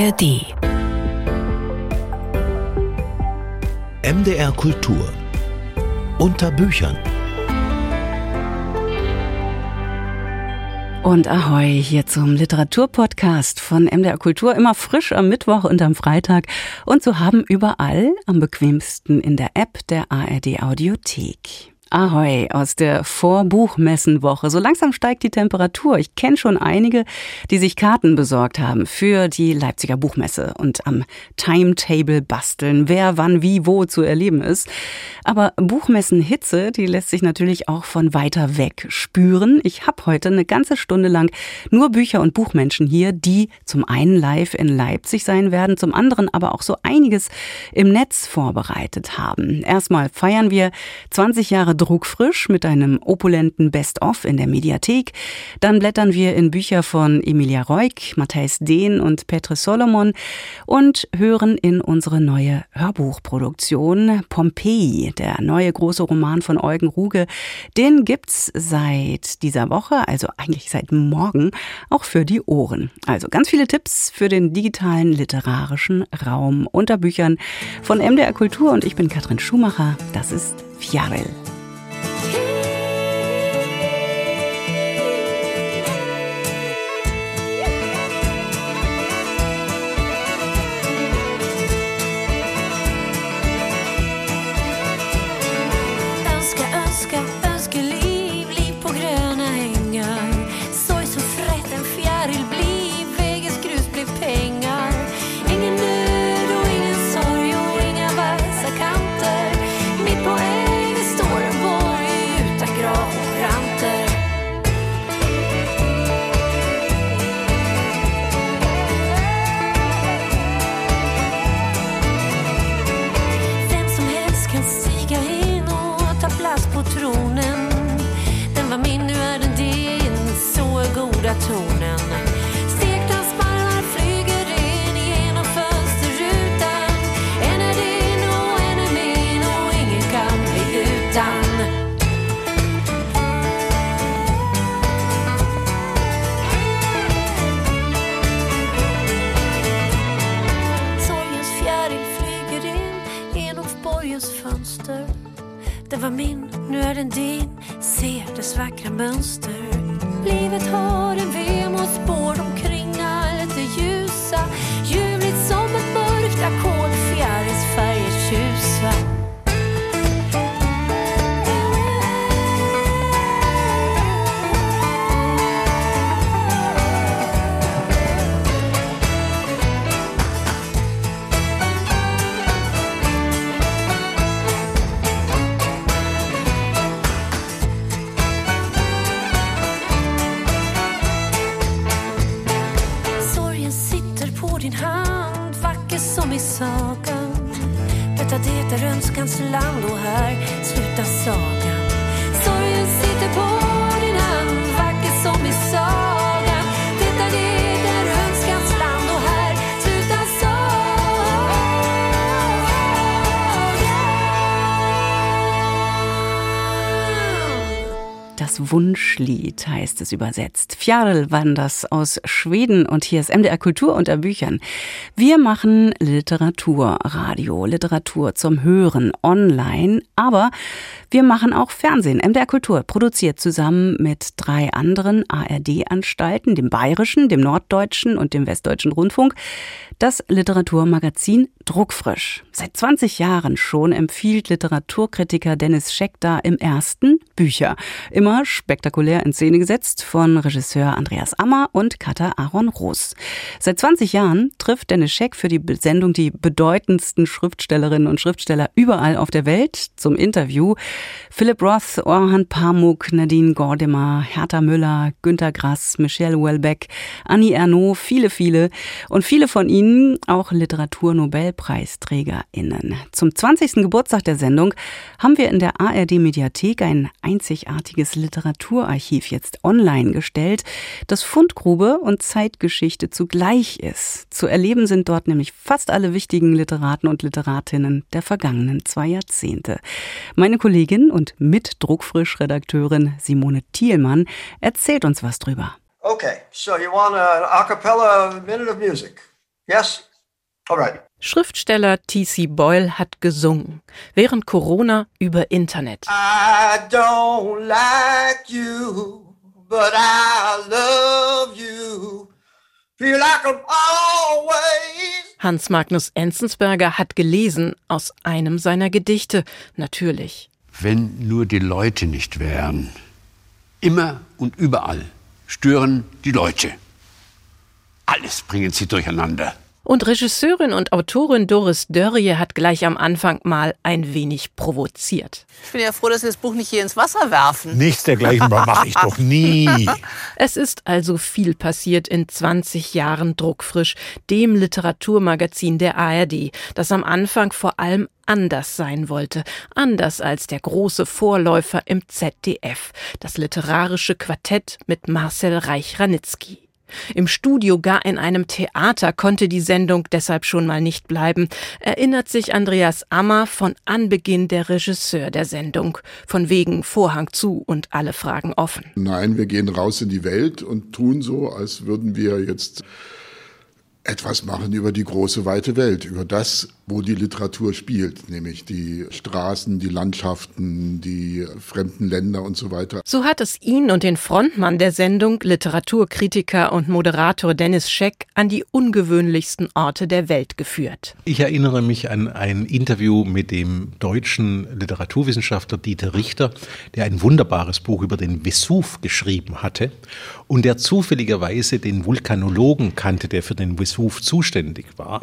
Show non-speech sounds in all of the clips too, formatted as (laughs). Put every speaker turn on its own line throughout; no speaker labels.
ARD.
MDR Kultur. Unter Büchern.
Und ahoi hier zum Literaturpodcast von MDR Kultur, immer frisch am Mittwoch und am Freitag und zu haben überall am bequemsten in der App der ARD Audiothek. Ahoi aus der Vorbuchmessenwoche. So langsam steigt die Temperatur. Ich kenne schon einige, die sich Karten besorgt haben für die Leipziger Buchmesse und am Timetable basteln, wer wann wie wo zu erleben ist. Aber Buchmessenhitze, die lässt sich natürlich auch von weiter weg spüren. Ich habe heute eine ganze Stunde lang nur Bücher und Buchmenschen hier, die zum einen live in Leipzig sein werden, zum anderen aber auch so einiges im Netz vorbereitet haben. Erstmal feiern wir 20 Jahre druckfrisch mit einem opulenten Best-of in der Mediathek. Dann blättern wir in Bücher von Emilia Reuk, Matthijs Dehn und Petre Solomon und hören in unsere neue Hörbuchproduktion Pompeii, der neue große Roman von Eugen Ruge. Den gibt's seit dieser Woche, also eigentlich seit morgen, auch für die Ohren. Also ganz viele Tipps für den digitalen literarischen Raum unter Büchern von MDR Kultur und ich bin Katrin Schumacher. Das ist Fjarel.
Den var min, nu är den din. Ser dess vackra mönster. Livet har en
Wunschlied heißt es übersetzt. Fjarl Wanders aus Schweden und hier ist MDR Kultur unter Büchern. Wir machen Literaturradio, Literatur zum Hören online, aber wir machen auch Fernsehen. MDR Kultur produziert zusammen mit drei anderen ARD-Anstalten, dem Bayerischen, dem Norddeutschen und dem Westdeutschen Rundfunk, das Literaturmagazin Druckfrisch. Seit 20 Jahren schon empfiehlt Literaturkritiker Dennis Scheck da im ersten Bücher. Immer spektakulär in Szene gesetzt von Regisseur Andreas Ammer und Katha Aaron Roos. Seit 20 Jahren trifft Dennis Scheck für die Sendung die bedeutendsten Schriftstellerinnen und Schriftsteller überall auf der Welt zum Interview. Philip Roth, Orhan Pamuk, Nadine Gordimer, Hertha Müller, Günter Grass, Michelle Welbeck, Annie Ernaux, viele, viele und viele von ihnen auch Literaturnobelpreisträgerinnen. Zum 20. Geburtstag der Sendung haben wir in der ARD Mediathek ein einzigartiges Literaturarchiv jetzt online gestellt, das Fundgrube und Zeitgeschichte zugleich ist. Zu erleben sind dort nämlich fast alle wichtigen Literaten und Literatinnen der vergangenen zwei Jahrzehnte. Meine Kollegin und Mit-Druckfrisch-Redakteurin Simone Thielmann erzählt uns was drüber.
Okay, so you want an a cappella minute of music?
Yes? Alright. Schriftsteller T.C. Boyle hat gesungen, während Corona über Internet. I don't like you, but I love you. Feel like I'm always Hans Magnus Enzensberger hat gelesen aus einem seiner Gedichte, natürlich.
Wenn nur die Leute nicht wären. Immer und überall stören die Leute. Alles bringen sie durcheinander.
Und Regisseurin und Autorin Doris Dörrie hat gleich am Anfang mal ein wenig provoziert.
Ich bin ja froh, dass Sie das Buch nicht hier ins Wasser werfen.
Nichts dergleichen mache ich doch nie. (laughs)
Es ist also viel passiert in 20 Jahren Druckfrisch, dem Literaturmagazin der ARD, das am Anfang vor allem anders sein wollte, anders als der große Vorläufer im ZDF, das literarische Quartett mit Marcel Reich-Ranitzky. Im Studio, gar in einem Theater, konnte die Sendung deshalb schon mal nicht bleiben, erinnert sich Andreas Ammer von Anbeginn der Regisseur der Sendung, von wegen Vorhang zu und alle Fragen offen.
Nein, wir gehen raus in die Welt und tun so, als würden wir jetzt etwas machen über die große weite Welt, über das, wo die Literatur spielt, nämlich die Straßen, die Landschaften, die fremden Länder und so weiter.
So hat es ihn und den Frontmann der Sendung, Literaturkritiker und Moderator Dennis Scheck, an die ungewöhnlichsten Orte der Welt geführt.
Ich erinnere mich an ein Interview mit dem deutschen Literaturwissenschaftler Dieter Richter, der ein wunderbares Buch über den Vesuv geschrieben hatte und der zufälligerweise den Vulkanologen kannte, der für den Vesuv zuständig war.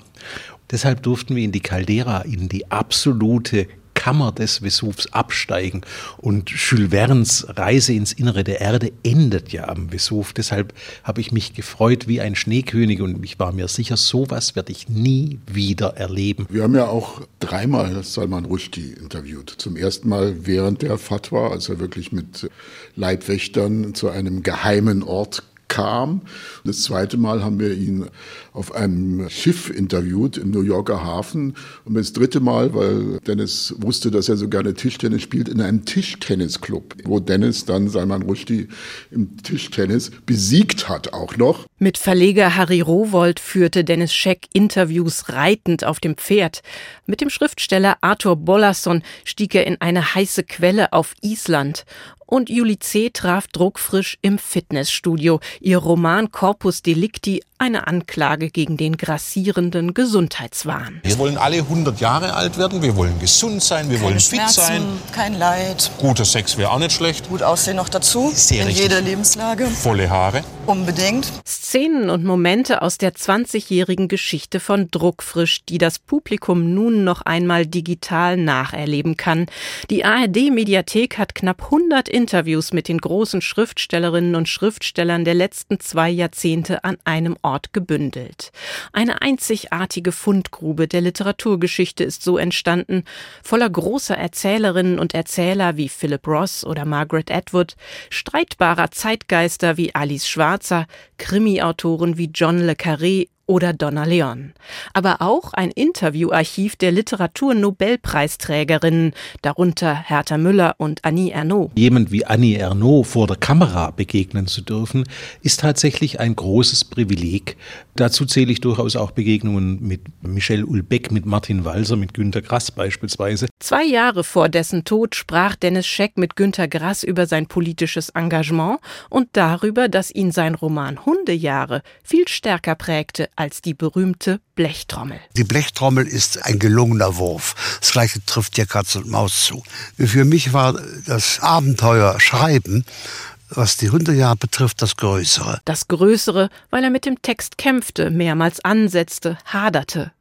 Deshalb durften wir in die Caldera, in die absolute Kammer des Vesuvs absteigen. Und Jules Verne's Reise ins Innere der Erde endet ja am Vesuv. Deshalb habe ich mich gefreut wie ein Schneekönig und ich war mir sicher, sowas werde ich nie wieder erleben.
Wir haben ja auch dreimal Salman Rushdie interviewt. Zum ersten Mal während der Fatwa, als er wirklich mit Leibwächtern zu einem geheimen Ort kam. Das zweite Mal haben wir ihn auf einem Schiff interviewt im New Yorker Hafen. Und das dritte Mal, weil Dennis wusste, dass er so gerne Tischtennis spielt, in einem Tischtennisclub, wo Dennis dann Salman Rushdie im Tischtennis besiegt hat auch noch.
Mit Verleger Harry Rowold führte Dennis Scheck Interviews reitend auf dem Pferd. Mit dem Schriftsteller Arthur Bollason stieg er in eine heiße Quelle auf Island und Julie C. traf druckfrisch im Fitnessstudio. Ihr Roman Corpus Delicti eine Anklage gegen den grassierenden Gesundheitswahn.
Wir wollen alle 100 Jahre alt werden, wir wollen gesund sein, wir
Keine
wollen
Schmerzen,
fit sein.
Kein Leid.
Guter Sex wäre auch nicht schlecht.
Gut aussehen noch dazu.
Sehr
in
richtig.
jeder Lebenslage.
Volle Haare.
Unbedingt.
Szenen und Momente aus der 20-jährigen Geschichte von Druckfrisch, die das Publikum nun noch einmal digital nacherleben kann. Die ARD-Mediathek hat knapp 100 Interviews mit den großen Schriftstellerinnen und Schriftstellern der letzten zwei Jahrzehnte an einem Ort gebündelt. Eine einzigartige Fundgrube der Literaturgeschichte ist so entstanden, voller großer Erzählerinnen und Erzähler wie Philip Ross oder Margaret Atwood, streitbarer Zeitgeister wie Alice Schwarzer, Krimi-Autoren wie John le Carré oder Donna Leon. Aber auch ein Interviewarchiv der Literaturnobelpreisträgerinnen, darunter Hertha Müller und Annie Ernaux.
Jemand wie Annie Ernaux vor der Kamera begegnen zu dürfen, ist tatsächlich ein großes Privileg. Dazu zähle ich durchaus auch Begegnungen mit Michel Ulbeck, mit Martin Walser, mit Günter Grass beispielsweise.
Zwei Jahre vor dessen Tod sprach Dennis Scheck mit Günter Grass über sein politisches Engagement und darüber, dass ihn sein Roman Hundejahre viel stärker prägte als die berühmte Blechtrommel.
Die Blechtrommel ist ein gelungener Wurf. Das gleiche trifft hier Katz und Maus zu. Für mich war das Abenteuer Schreiben was die Hundejahre betrifft, das Größere.
Das Größere, weil er mit dem Text kämpfte, mehrmals ansetzte, haderte.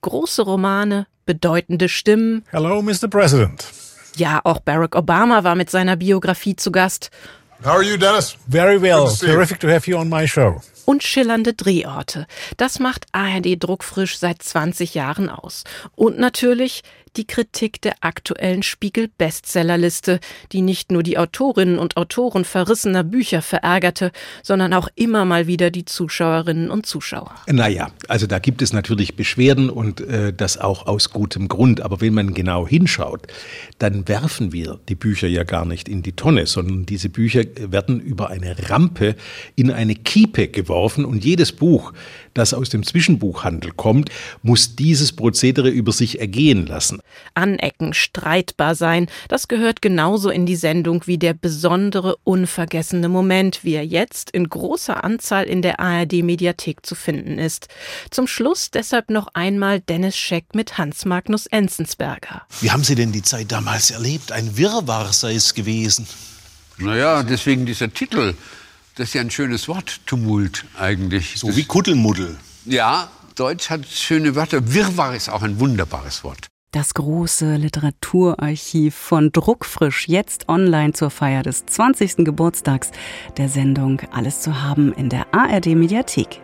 Große Romane, bedeutende Stimmen.
Hello, Mr. President.
Ja, auch Barack Obama war mit seiner Biografie zu Gast.
How are you, Dennis? Very well. Terrific to have you on my show
und schillernde Drehorte. Das macht ARD Druckfrisch seit 20 Jahren aus. Und natürlich Die Kritik der aktuellen Spiegel-Bestsellerliste, die nicht nur die Autorinnen und Autoren verrissener Bücher verärgerte, sondern auch immer mal wieder die Zuschauerinnen und Zuschauer.
Naja, also da gibt es natürlich Beschwerden und äh, das auch aus gutem Grund. Aber wenn man genau hinschaut, dann werfen wir die Bücher ja gar nicht in die Tonne, sondern diese Bücher werden über eine Rampe in eine Kiepe geworfen und jedes Buch, das aus dem Zwischenbuchhandel kommt, muss dieses Prozedere über sich ergehen lassen.
Anecken, streitbar sein, das gehört genauso in die Sendung wie der besondere, unvergessene Moment, wie er jetzt in großer Anzahl in der ARD-Mediathek zu finden ist. Zum Schluss deshalb noch einmal Dennis Scheck mit Hans Magnus Enzensberger.
Wie haben Sie denn die Zeit damals erlebt? Ein Wirrwarr sei es gewesen.
Naja, deswegen dieser Titel. Das ist ja ein schönes Wort, Tumult eigentlich.
So wie Kuddelmuddel.
Ja, Deutsch hat schöne Wörter. Wirrwarr ist auch ein wunderbares Wort.
Das große Literaturarchiv von Druckfrisch jetzt online zur Feier des 20. Geburtstags der Sendung Alles zu haben in der ARD Mediathek.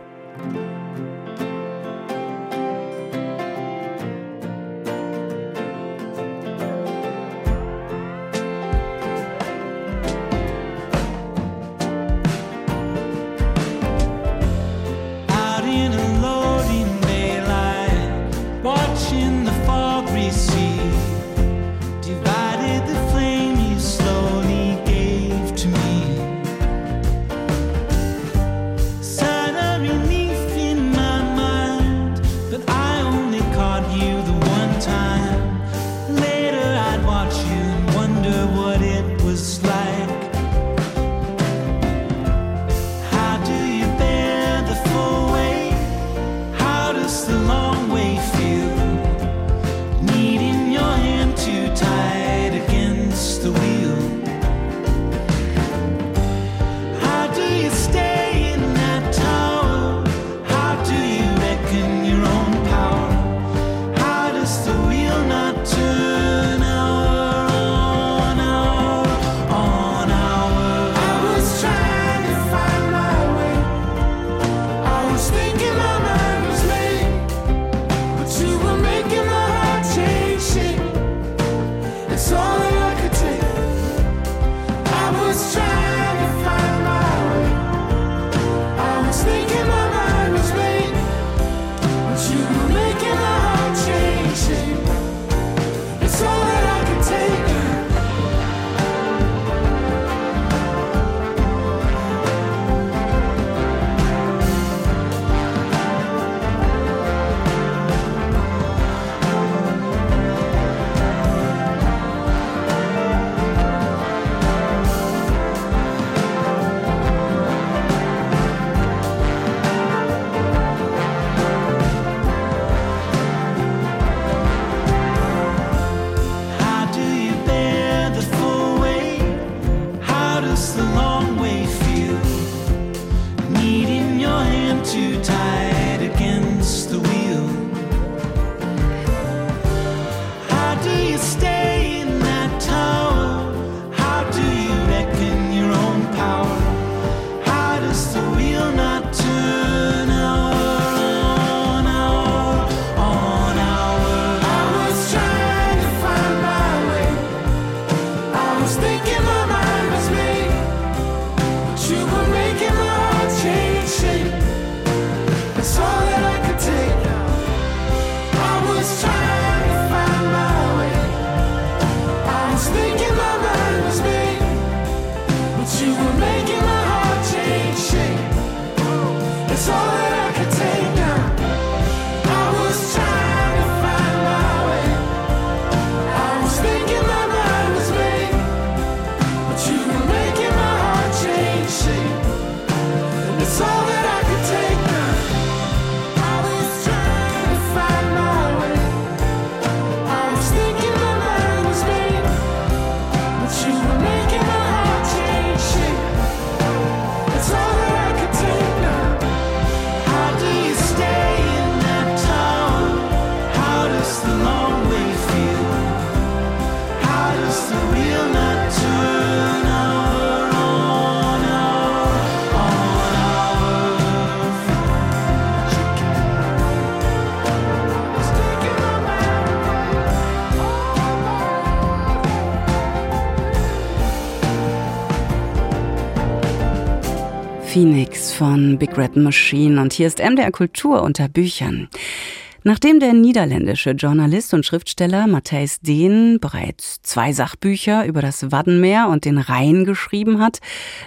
Phoenix von Big Red Machine und hier ist MDR Kultur unter Büchern. Nachdem der niederländische Journalist und Schriftsteller Matthijs Deen bereits zwei Sachbücher über das Waddenmeer und den Rhein geschrieben hat,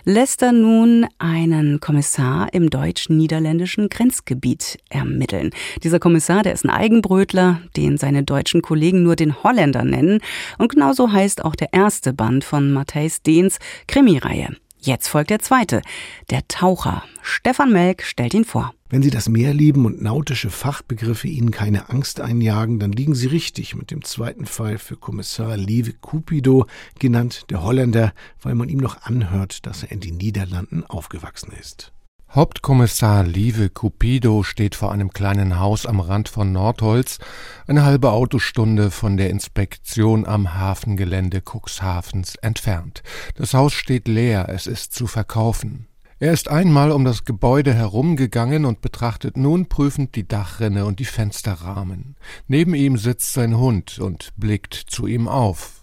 lässt er nun einen Kommissar im deutsch-niederländischen Grenzgebiet ermitteln. Dieser Kommissar, der ist ein Eigenbrötler, den seine deutschen Kollegen nur den Holländer nennen. Und genauso heißt auch der erste Band von Matthijs Deens Krimireihe. Jetzt folgt der zweite, der Taucher. Stefan Melk stellt ihn vor.
Wenn Sie das Meer lieben und nautische Fachbegriffe Ihnen keine Angst einjagen, dann liegen Sie richtig mit dem zweiten Fall für Kommissar Lieve Cupido, genannt der Holländer, weil man ihm noch anhört, dass er in den Niederlanden aufgewachsen ist.
Hauptkommissar Lieve Cupido steht vor einem kleinen Haus am Rand von Nordholz, eine halbe Autostunde von der Inspektion am Hafengelände Cuxhavens entfernt. Das Haus steht leer, es ist zu verkaufen. Er ist einmal um das Gebäude herumgegangen und betrachtet nun prüfend die Dachrinne und die Fensterrahmen. Neben ihm sitzt sein Hund und blickt zu ihm auf.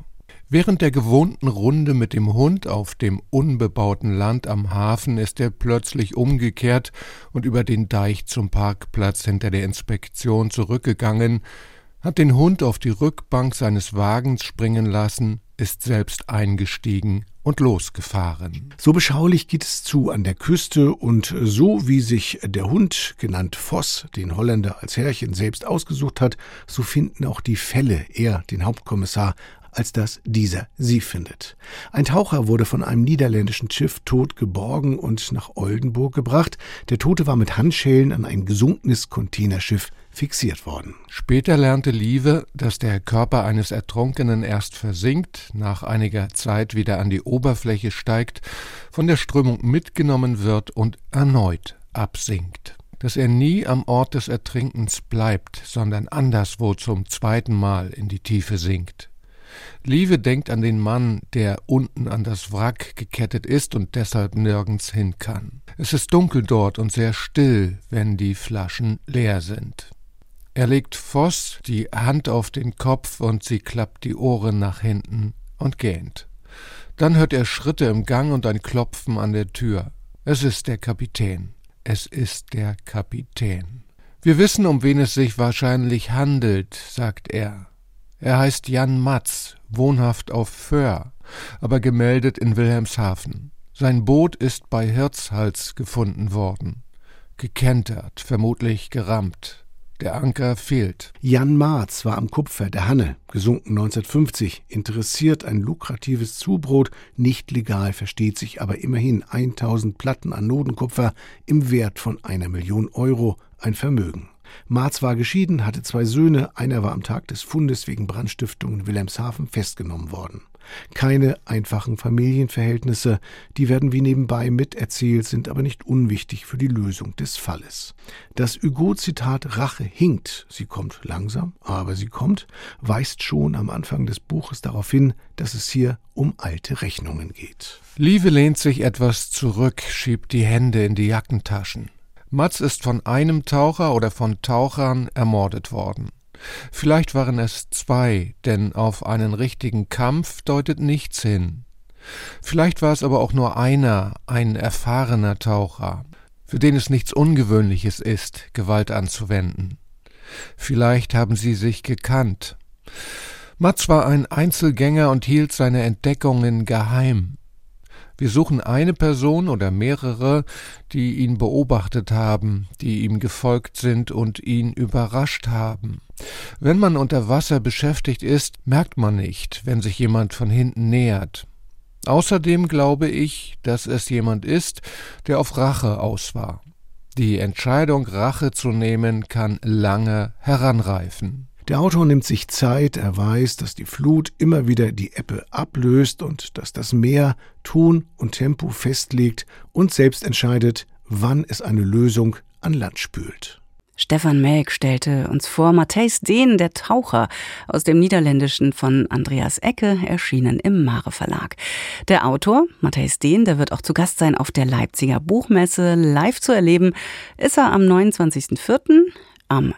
Während der gewohnten Runde mit dem Hund auf dem unbebauten Land am Hafen ist er plötzlich umgekehrt und über den Deich zum Parkplatz hinter der Inspektion zurückgegangen, hat den Hund auf die Rückbank seines Wagens springen lassen, ist selbst eingestiegen und losgefahren.
So beschaulich geht es zu an der Küste und so wie sich der Hund, genannt Voss, den Holländer als Herrchen selbst ausgesucht hat, so finden auch die Fälle er, den Hauptkommissar, als dass dieser sie findet. Ein Taucher wurde von einem niederländischen Schiff tot geborgen und nach Oldenburg gebracht. Der Tote war mit Handschellen an ein gesunkenes Containerschiff fixiert worden.
Später lernte Lieve, dass der Körper eines Ertrunkenen erst versinkt, nach einiger Zeit wieder an die Oberfläche steigt, von der Strömung mitgenommen wird und erneut absinkt dass er nie am Ort des Ertrinkens bleibt, sondern anderswo zum zweiten Mal in die Tiefe sinkt. Lieve denkt an den Mann, der unten an das Wrack gekettet ist und deshalb nirgends hin kann. Es ist dunkel dort und sehr still, wenn die Flaschen leer sind. Er legt Voss die Hand auf den Kopf und sie klappt die Ohren nach hinten und gähnt. Dann hört er Schritte im Gang und ein Klopfen an der Tür. Es ist der Kapitän. Es ist der Kapitän. Wir wissen, um wen es sich wahrscheinlich handelt, sagt er. Er heißt Jan Matz, wohnhaft auf Föhr, aber gemeldet in Wilhelmshaven. Sein Boot ist bei Hirtshals gefunden worden. Gekentert, vermutlich gerammt. Der Anker fehlt.
Jan Marz war am Kupfer der Hanne, gesunken 1950, interessiert ein lukratives Zubrot, nicht legal, versteht sich aber immerhin 1000 Platten an Nodenkupfer im Wert von einer Million Euro, ein Vermögen. Marz war geschieden, hatte zwei Söhne, einer war am Tag des Fundes wegen Brandstiftung in Wilhelmshaven festgenommen worden. Keine einfachen Familienverhältnisse, die werden wie nebenbei miterzählt, sind aber nicht unwichtig für die Lösung des Falles. Das Hugo-Zitat Rache hinkt, sie kommt langsam, aber sie kommt, weist schon am Anfang des Buches darauf hin, dass es hier um alte Rechnungen geht.
Lieve lehnt sich etwas zurück, schiebt die Hände in die Jackentaschen. Matz ist von einem Taucher oder von Tauchern ermordet worden. Vielleicht waren es zwei, denn auf einen richtigen Kampf deutet nichts hin. Vielleicht war es aber auch nur einer, ein erfahrener Taucher, für den es nichts Ungewöhnliches ist, Gewalt anzuwenden. Vielleicht haben sie sich gekannt. Matz war ein Einzelgänger und hielt seine Entdeckungen geheim. Wir suchen eine Person oder mehrere, die ihn beobachtet haben, die ihm gefolgt sind und ihn überrascht haben. Wenn man unter Wasser beschäftigt ist, merkt man nicht, wenn sich jemand von hinten nähert. Außerdem glaube ich, dass es jemand ist, der auf Rache aus war. Die Entscheidung, Rache zu nehmen, kann lange heranreifen.
Der Autor nimmt sich Zeit, er weiß, dass die Flut immer wieder die Ebbe ablöst und dass das Meer Ton und Tempo festlegt und selbst entscheidet, wann es eine Lösung an Land spült.
Stefan Melk stellte uns vor Matthijs Dehn, der Taucher, aus dem Niederländischen von Andreas Ecke, erschienen im Mare Verlag. Der Autor, Matthijs Dehn, der wird auch zu Gast sein auf der Leipziger Buchmesse. Live zu erleben ist er am 29.04., am